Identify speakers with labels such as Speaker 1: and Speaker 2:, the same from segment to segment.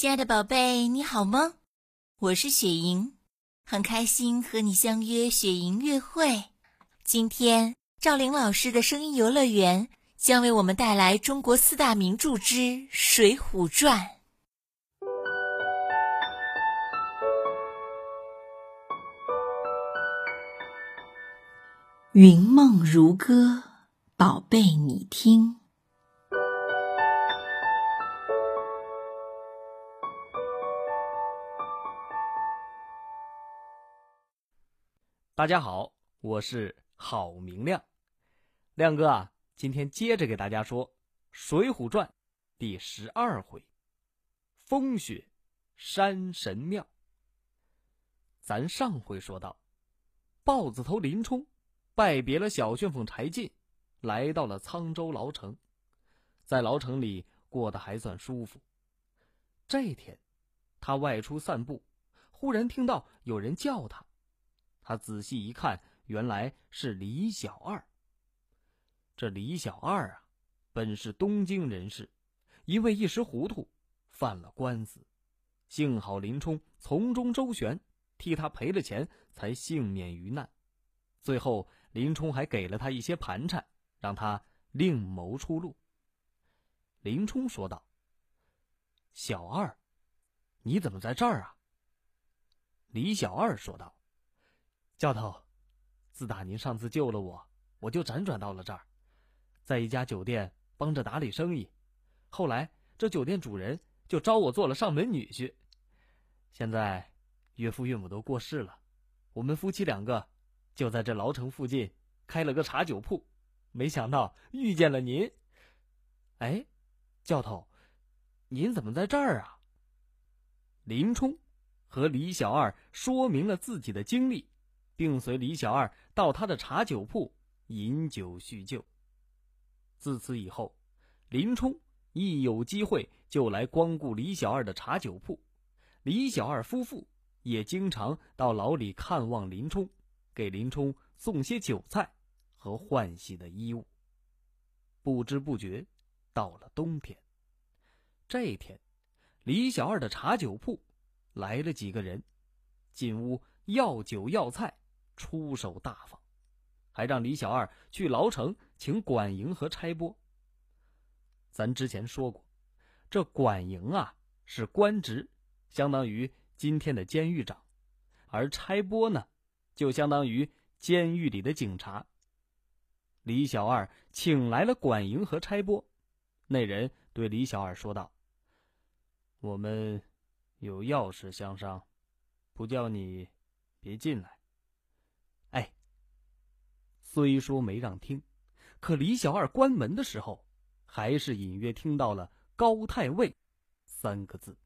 Speaker 1: 亲爱的宝贝，你好吗？我是雪莹，很开心和你相约雪莹约会。今天赵玲老师的声音游乐园将为我们带来中国四大名著之《水浒传》。云梦如歌，宝贝你听。
Speaker 2: 大家好，我是郝明亮，亮哥啊，今天接着给大家说《水浒传》第十二回“风雪山神庙”。咱上回说到，豹子头林冲拜别了小旋风柴进，来到了沧州牢城，在牢城里过得还算舒服。这天，他外出散步，忽然听到有人叫他。他仔细一看，原来是李小二。这李小二啊，本是东京人士，因为一时糊涂，犯了官司。幸好林冲从中周旋，替他赔了钱，才幸免于难。最后，林冲还给了他一些盘缠，让他另谋出路。林冲说道：“小二，你怎么在这儿啊？”李小二说道。教头，自打您上次救了我，我就辗转到了这儿，在一家酒店帮着打理生意。后来这酒店主人就招我做了上门女婿。现在岳父岳母都过世了，我们夫妻两个就在这牢城附近开了个茶酒铺。没想到遇见了您。哎，教头，您怎么在这儿啊？林冲和李小二说明了自己的经历。并随李小二到他的茶酒铺饮酒叙旧。自此以后，林冲一有机会就来光顾李小二的茶酒铺，李小二夫妇也经常到牢里看望林冲，给林冲送些酒菜和换洗的衣物。不知不觉，到了冬天。这一天，李小二的茶酒铺来了几个人，进屋要酒要菜。出手大方，还让李小二去牢城请管营和差拨。咱之前说过，这管营啊是官职，相当于今天的监狱长；而差拨呢，就相当于监狱里的警察。李小二请来了管营和差拨，那人对李小二说道：“我们有要事相商，不叫你别进来。”虽说没让听，可李小二关门的时候，还是隐约听到了“高太尉”三个字。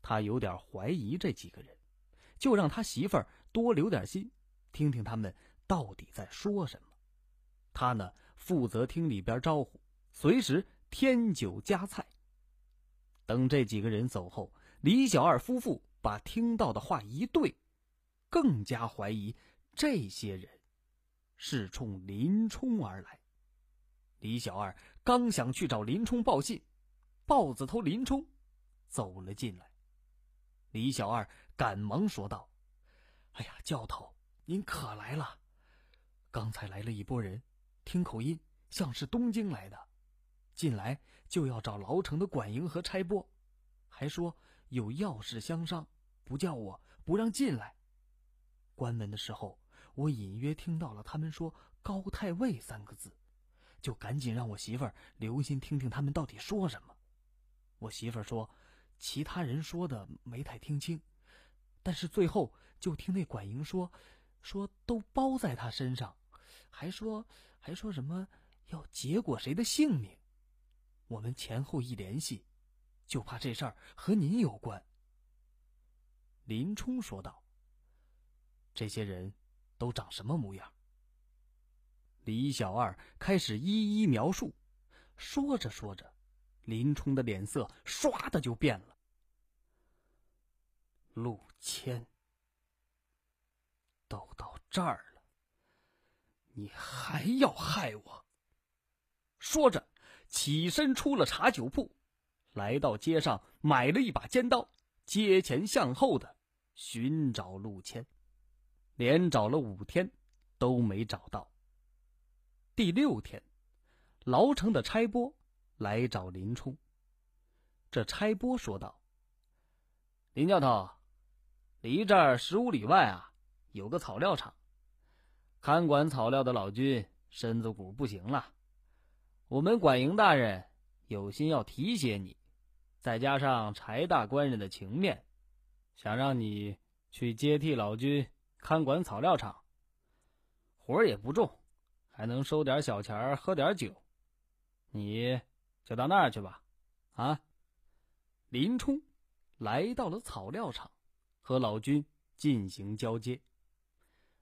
Speaker 2: 他有点怀疑这几个人，就让他媳妇儿多留点心，听听他们到底在说什么。他呢，负责听里边招呼，随时添酒加菜。等这几个人走后，李小二夫妇把听到的话一对，更加怀疑这些人。是冲林冲而来。李小二刚想去找林冲报信，豹子头林冲走了进来。李小二赶忙说道：“哎呀，教头，您可来了！刚才来了一拨人，听口音像是东京来的，进来就要找牢城的管营和差拨，还说有要事相商，不叫我不让进来。关门的时候。”我隐约听到了他们说“高太尉”三个字，就赶紧让我媳妇儿留心听听他们到底说什么。我媳妇儿说，其他人说的没太听清，但是最后就听那管营说，说都包在他身上，还说还说什么要结果谁的性命。我们前后一联系，就怕这事儿和您有关。林冲说道：“这些人。”都长什么模样？李小二开始一一描述，说着说着，林冲的脸色唰的就变了。陆谦，都到这儿了，你还要害我？说着，起身出了茶酒铺，来到街上买了一把尖刀，街前向后的寻找陆谦，连找了五天都没找到。第六天，牢城的差拨来找林冲。这差拨说道：“林教头，离这儿十五里外啊，有个草料场，看管草料的老君身子骨不行了，我们管营大人有心要提携你，再加上柴大官人的情面，想让你去接替老君看管草料场，活儿也不重。”还能收点小钱喝点酒，你就到那儿去吧。啊！林冲来到了草料场，和老君进行交接。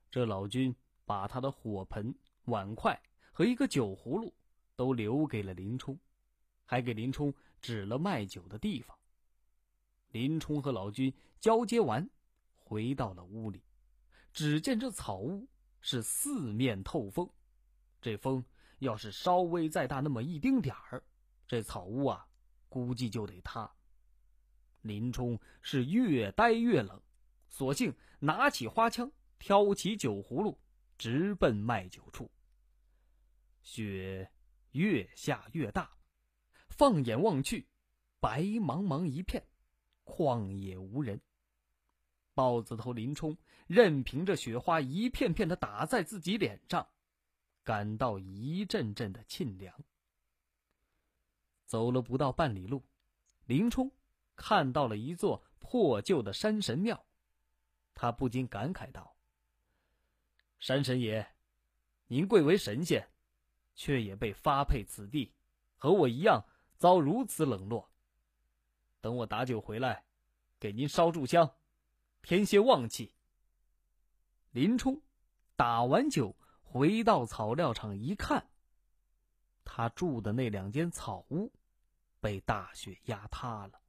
Speaker 2: 这老君把他的火盆、碗筷和一个酒葫芦都留给了林冲，还给林冲指了卖酒的地方。林冲和老君交接完，回到了屋里，只见这草屋是四面透风。这风要是稍微再大那么一丁点儿，这草屋啊，估计就得塌。林冲是越待越冷，索性拿起花枪，挑起酒葫芦，直奔卖酒处。雪越下越大，放眼望去，白茫茫一片，旷野无人。豹子头林冲任凭着雪花一片片的打在自己脸上。感到一阵阵的沁凉。走了不到半里路，林冲看到了一座破旧的山神庙，他不禁感慨道：“山神爷，您贵为神仙，却也被发配此地，和我一样遭如此冷落。等我打酒回来，给您烧炷香，添些旺气。”林冲打完酒。回到草料场一看，他住的那两间草屋被大雪压塌了。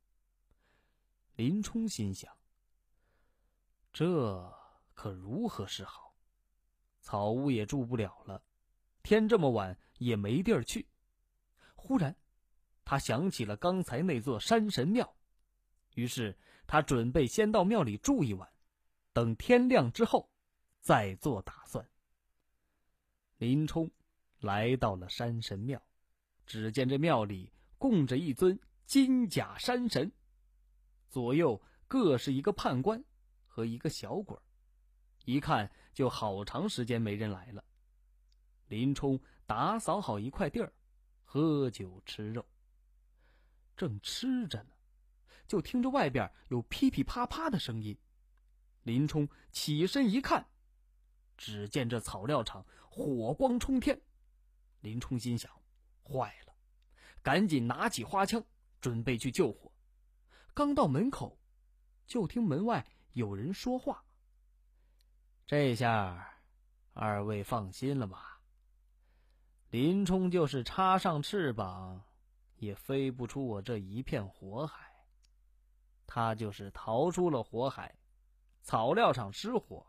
Speaker 2: 林冲心想：这可如何是好？草屋也住不了了，天这么晚也没地儿去。忽然，他想起了刚才那座山神庙，于是他准备先到庙里住一晚，等天亮之后再做打算。林冲来到了山神庙，只见这庙里供着一尊金甲山神，左右各是一个判官和一个小鬼一看就好长时间没人来了。林冲打扫好一块地儿，喝酒吃肉，正吃着呢，就听着外边有噼噼啪啪的声音。林冲起身一看。只见这草料场火光冲天，林冲心想：坏了，赶紧拿起花枪准备去救火。刚到门口，就听门外有人说话：“这下，二位放心了吧？林冲就是插上翅膀，也飞不出我这一片火海。他就是逃出了火海，草料场失火。”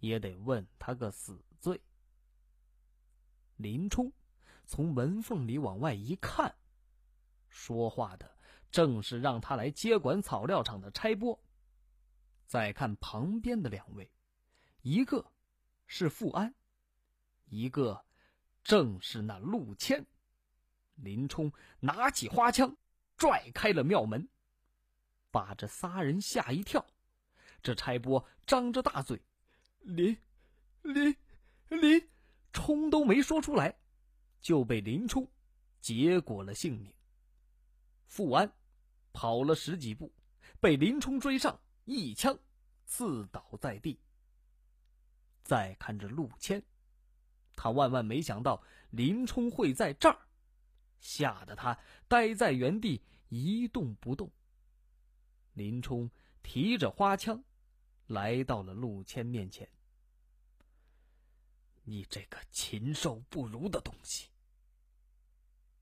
Speaker 2: 也得问他个死罪。林冲从门缝里往外一看，说话的正是让他来接管草料场的差拨。再看旁边的两位，一个是富安，一个正是那陆谦。林冲拿起花枪，拽开了庙门，把这仨人吓一跳。这差拨张着大嘴。林，林，林，冲都没说出来，就被林冲结果了性命。富安跑了十几步，被林冲追上，一枪刺倒在地。再看着陆谦，他万万没想到林冲会在这儿，吓得他呆在原地一动不动。林冲提着花枪。来到了陆谦面前。你这个禽兽不如的东西！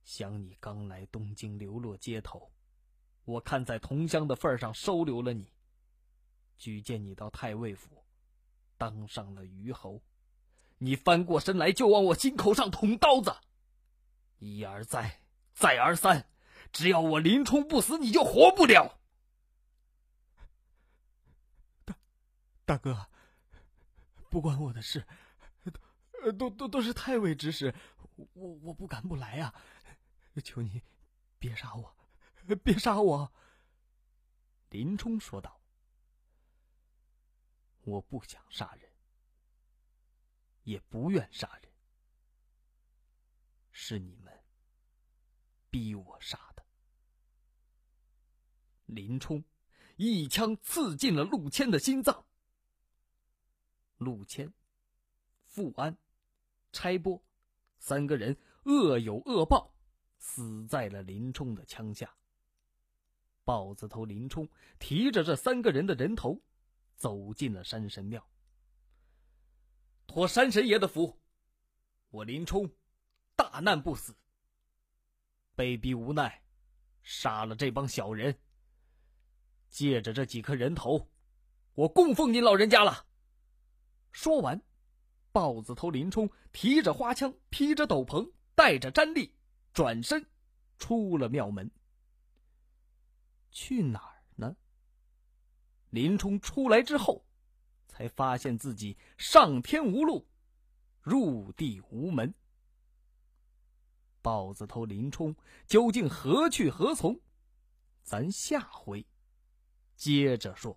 Speaker 2: 想你刚来东京流落街头，我看在同乡的份上收留了你，举荐你到太尉府，当上了虞侯。你翻过身来就往我心口上捅刀子，一而再，再而三，只要我林冲不死，你就活不了。
Speaker 3: 大哥，不关我的事，都都都是太尉指使，我我不敢不来啊！求你别杀我，别杀我！
Speaker 2: 林冲说道：“我不想杀人，也不愿杀人，是你们逼我杀的。”林冲一枪刺进了陆谦的心脏。陆谦、富安、差拨三个人恶有恶报，死在了林冲的枪下。豹子头林冲提着这三个人的人头，走进了山神庙。托山神爷的福，我林冲大难不死。被逼无奈，杀了这帮小人。借着这几颗人头，我供奉您老人家了。说完，豹子头林冲提着花枪，披着斗篷，带着战力，转身出了庙门。去哪儿呢？林冲出来之后，才发现自己上天无路，入地无门。豹子头林冲究竟何去何从？咱下回接着说。